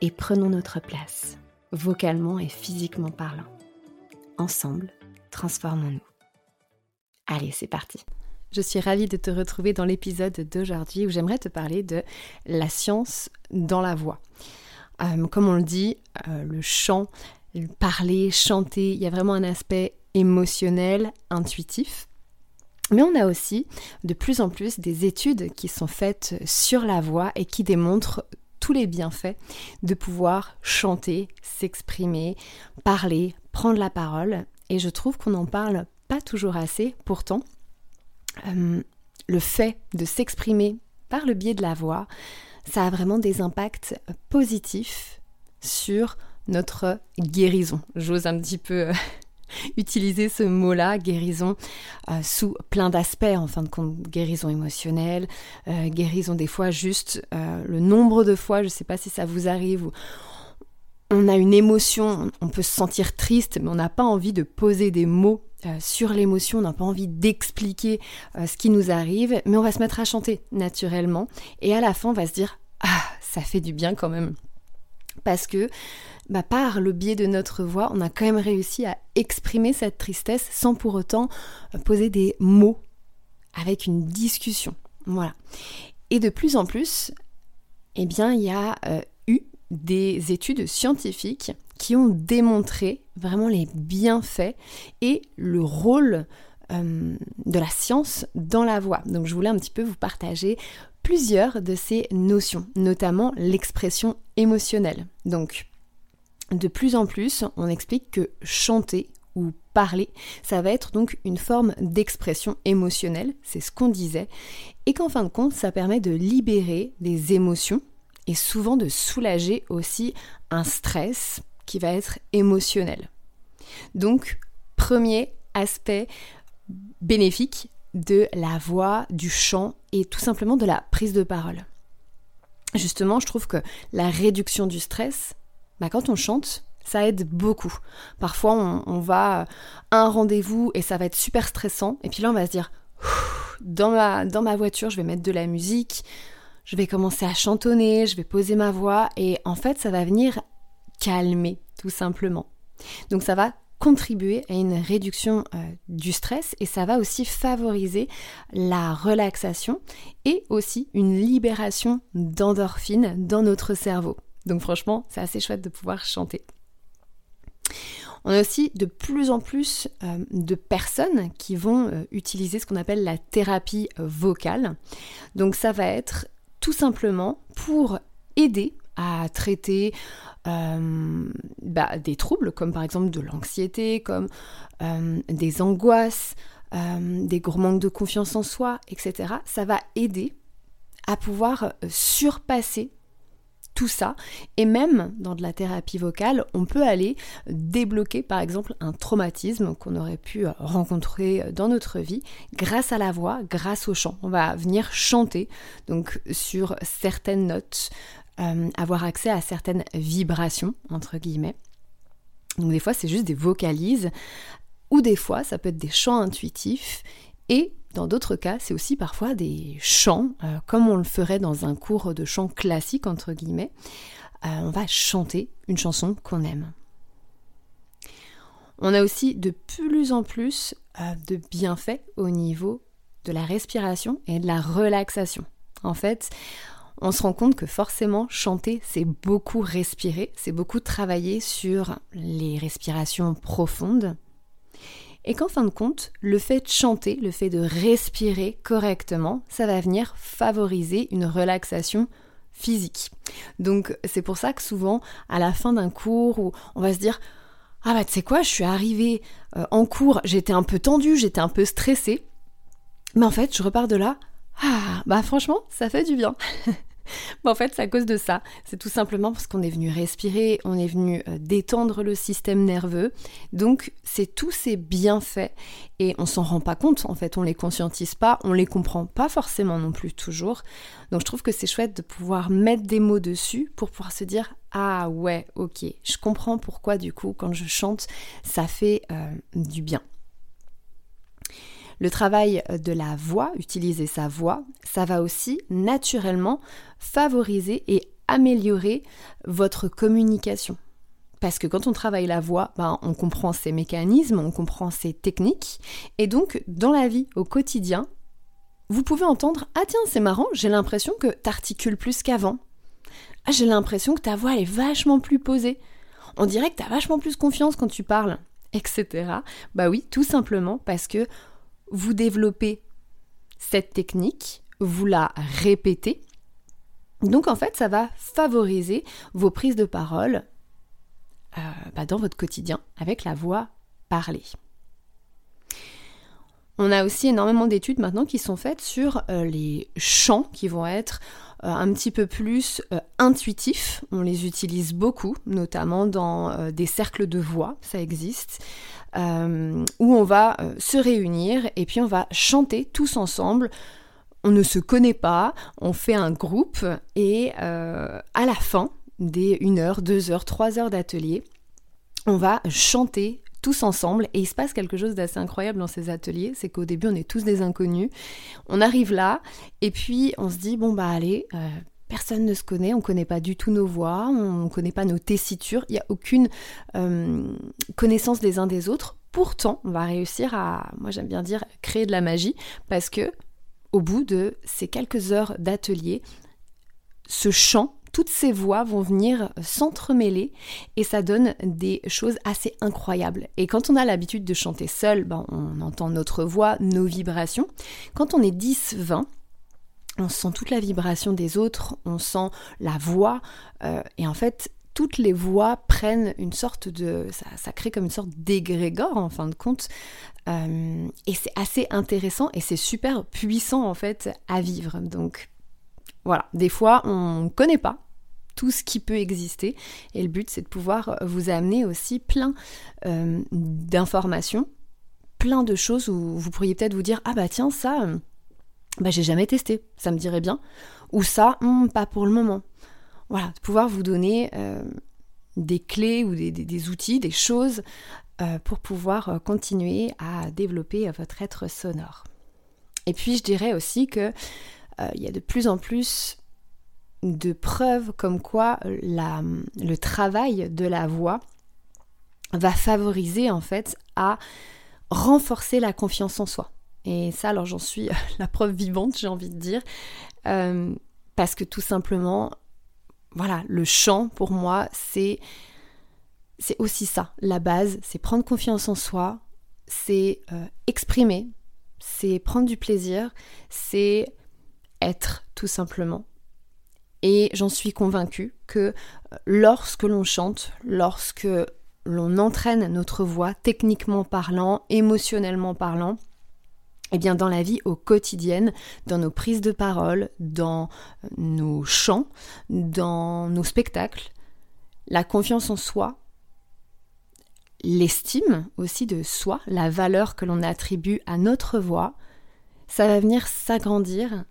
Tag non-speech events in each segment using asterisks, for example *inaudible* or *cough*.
et prenons notre place, vocalement et physiquement parlant. Ensemble, transformons-nous. Allez, c'est parti. Je suis ravie de te retrouver dans l'épisode d'aujourd'hui où j'aimerais te parler de la science dans la voix. Euh, comme on le dit, euh, le chant, parler, chanter, il y a vraiment un aspect émotionnel, intuitif. Mais on a aussi de plus en plus des études qui sont faites sur la voix et qui démontrent tous les bienfaits de pouvoir chanter, s'exprimer, parler, prendre la parole. Et je trouve qu'on n'en parle pas toujours assez. Pourtant, euh, le fait de s'exprimer par le biais de la voix, ça a vraiment des impacts positifs sur notre guérison. J'ose un petit peu euh, utiliser ce mot-là, guérison, euh, sous plein d'aspects, en fin de compte, guérison émotionnelle, euh, guérison des fois juste euh, le nombre de fois, je ne sais pas si ça vous arrive, on a une émotion, on peut se sentir triste, mais on n'a pas envie de poser des mots sur l'émotion, on n'a pas envie d'expliquer ce qui nous arrive, mais on va se mettre à chanter naturellement, et à la fin on va se dire, ah, ça fait du bien quand même. Parce que bah, par le biais de notre voix, on a quand même réussi à exprimer cette tristesse sans pour autant euh, poser des mots avec une discussion. Voilà. Et de plus en plus, eh bien, il y a euh, eu des études scientifiques qui ont démontré vraiment les bienfaits et le rôle euh, de la science dans la voix. Donc je voulais un petit peu vous partager plusieurs de ces notions, notamment l'expression émotionnelle. Donc de plus en plus, on explique que chanter ou parler, ça va être donc une forme d'expression émotionnelle, c'est ce qu'on disait, et qu'en fin de compte, ça permet de libérer des émotions et souvent de soulager aussi un stress qui va être émotionnel. Donc, premier aspect bénéfique de la voix, du chant et tout simplement de la prise de parole. Justement, je trouve que la réduction du stress, bah, quand on chante, ça aide beaucoup. Parfois, on, va à un rendez-vous et ça va être super stressant. Et puis là, on va se dire, dans ma, dans ma voiture, je vais mettre de la musique, je vais commencer à chantonner, je vais poser ma voix. Et en fait, ça va venir calmer, tout simplement. Donc ça va contribuer à une réduction euh, du stress et ça va aussi favoriser la relaxation et aussi une libération d'endorphines dans notre cerveau. Donc franchement, c'est assez chouette de pouvoir chanter. On a aussi de plus en plus euh, de personnes qui vont euh, utiliser ce qu'on appelle la thérapie vocale. Donc ça va être tout simplement pour aider à traiter euh, bah, des troubles comme par exemple de l'anxiété, comme des angoisses, des gros manques de confiance en soi, etc. Ça va aider à pouvoir surpasser tout ça. Et même dans de la thérapie vocale, on peut aller débloquer par exemple un traumatisme qu'on aurait pu rencontrer dans notre vie grâce à la voix, grâce au chant. On va venir chanter donc sur certaines notes, euh, avoir accès à certaines vibrations entre guillemets. Donc des fois c'est juste des vocalises ou des fois ça peut être des chants intuitifs et dans d'autres cas, c'est aussi parfois des chants, euh, comme on le ferait dans un cours de chant classique, entre guillemets. Euh, on va chanter une chanson qu'on aime. On a aussi de plus en plus de bienfaits au niveau de la respiration et de la relaxation. En fait, on se rend compte que forcément chanter, c'est beaucoup respirer, c'est beaucoup travailler sur les respirations profondes. Et qu'en fin de compte, le fait de chanter, le fait de respirer correctement, ça va venir favoriser une relaxation physique. Donc c'est pour ça que souvent, à la fin d'un cours, on va se dire Ah bah tu sais quoi, je suis arrivée euh, en cours, j'étais un peu tendue, j'étais un peu stressée. Mais en fait, je repars de là. Ah, bah franchement, ça fait du bien. *laughs* en fait, c'est à cause de ça. C'est tout simplement parce qu'on est venu respirer, on est venu euh, détendre le système nerveux. Donc, c'est tous ces bienfaits et on s'en rend pas compte. En fait, on les conscientise pas, on les comprend pas forcément non plus toujours. Donc, je trouve que c'est chouette de pouvoir mettre des mots dessus pour pouvoir se dire ah ouais, ok, je comprends pourquoi du coup quand je chante, ça fait euh, du bien. Le travail de la voix, utiliser sa voix, ça va aussi naturellement favoriser et améliorer votre communication. Parce que quand on travaille la voix, ben, on comprend ses mécanismes, on comprend ses techniques. Et donc, dans la vie, au quotidien, vous pouvez entendre Ah, tiens, c'est marrant, j'ai l'impression que t'articules plus qu'avant. Ah, j'ai l'impression que ta voix est vachement plus posée. On dirait que t'as vachement plus confiance quand tu parles, etc. Bah oui, tout simplement parce que vous développez cette technique, vous la répétez. Donc en fait, ça va favoriser vos prises de parole euh, bah, dans votre quotidien avec la voix parlée. On a aussi énormément d'études maintenant qui sont faites sur euh, les chants qui vont être euh, un petit peu plus intuitifs. On les utilise beaucoup, notamment dans des cercles de voix, ça existe. Euh, où on va euh, se réunir et puis on va chanter tous ensemble. On ne se connaît pas, on fait un groupe et euh, à la fin des 1 heure, 2 heures, 3 heures d'atelier, on va chanter tous ensemble et il se passe quelque chose d'assez incroyable dans ces ateliers, c'est qu'au début on est tous des inconnus, on arrive là et puis on se dit bon bah allez, personne ne se connaît, on ne connaît pas du tout nos voix, on ne connaît pas nos tessitures, il n'y a aucune euh, connaissance des uns des autres. Pourtant, on va réussir à, moi j'aime bien dire, créer de la magie, parce que au bout de ces quelques heures d'atelier, ce chant, toutes ces voix vont venir s'entremêler et ça donne des choses assez incroyables. Et quand on a l'habitude de chanter seul, ben, on entend notre voix, nos vibrations. Quand on est 10, 20, on sent toute la vibration des autres, on sent la voix, euh, et en fait, toutes les voix prennent une sorte de... Ça, crée comme une sorte d'égrégore, en fin de compte, euh, et c'est assez intéressant, et c'est super puissant, en fait, à vivre. Donc, voilà, des fois, on ne connaît pas tout ce qui peut exister, et le but, c'est de pouvoir vous amener aussi plein euh, d'informations, plein de choses où vous pourriez peut-être vous dire, ah bah tiens, ça bah, j'ai jamais testé, ça me dirait bien. Ou ça, hmm, pas pour le moment. Voilà, de pouvoir vous donner euh, des clés ou des, outils, des choses euh, pour pouvoir euh, continuer à développer votre être sonore. Et puis je dirais aussi que il y a de plus en plus de preuves comme quoi le travail de la voix va favoriser en fait à renforcer la confiance en soi. Et ça, alors j'en suis *laughs* la preuve vivante, j'ai envie de dire. Euh, parce que tout simplement, voilà, le chant, pour moi, c'est, c'est aussi ça. La base, c'est prendre confiance en soi, c'est euh, exprimer, c'est prendre du plaisir, c'est être, tout simplement. Et j'en suis convaincue que euh, lorsque l'on chante, lorsque l'on entraîne notre voix, techniquement parlant, émotionnellement parlant, eh bien, dans la vie au quotidien, dans nos prises de parole, dans nos chants, dans nos spectacles, la confiance en soi, l'estime aussi de soi, la valeur que l'on attribue à notre voix, ça va venir s'agrandir,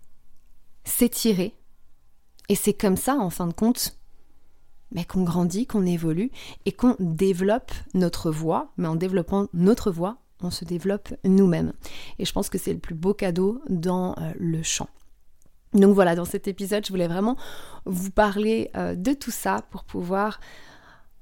s'étirer. Et c'est comme ça, en fin de compte, mais qu'on grandit, qu'on évolue et qu'on développe notre voix. Mais en développant notre voix, on se développe nous-mêmes. Et je pense que c'est le plus beau cadeau dans euh, le chant. Donc voilà, dans cet épisode, je voulais vraiment vous parler euh, de tout ça pour pouvoir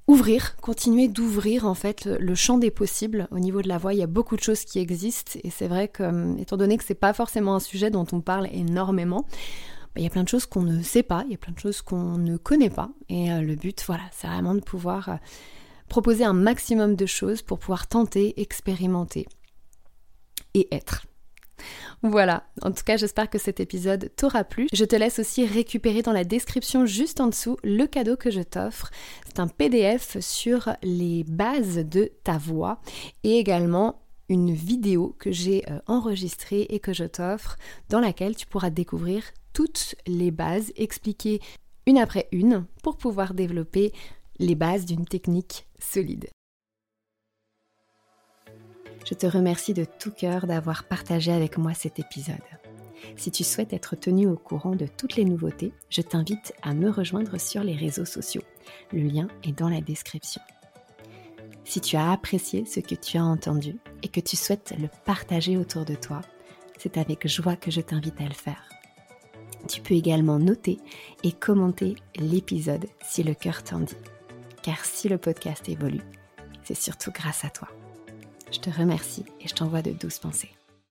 ouvrir, continuer d'ouvrir en fait le champ des possibles au niveau de la voix. Il y a beaucoup de choses qui existent et c'est vrai que, euh, étant donné que c'est pas forcément un sujet dont on parle énormément, bah, il y a plein de choses qu'on ne sait pas, il y a plein de choses qu'on ne connaît pas. Et euh, le but, voilà, c'est vraiment de pouvoir proposer un maximum de choses pour pouvoir tenter, expérimenter et être. Voilà, en tout cas j'espère que cet épisode t'aura plu. Je te laisse aussi récupérer dans la description juste en dessous le cadeau que je t'offre. C'est un PDF sur les bases de ta voix et également une vidéo que j'ai euh, enregistrée et que je t'offre dans laquelle tu pourras découvrir toutes les bases expliquées une après une pour pouvoir développer les bases d'une technique solide. Je te remercie de tout cœur d'avoir partagé avec moi cet épisode. Si tu souhaites être tenu au courant de toutes les nouveautés, je t'invite à me rejoindre sur les réseaux sociaux. Le lien est dans la description. Si tu as apprécié ce que tu as entendu et que tu souhaites le partager autour de toi, c'est avec joie que je t'invite à le faire. Tu peux également noter et commenter l'épisode si le cœur t'en dit. Car si le podcast évolue, c'est surtout grâce à toi. Je te remercie et je t'envoie de douces pensées.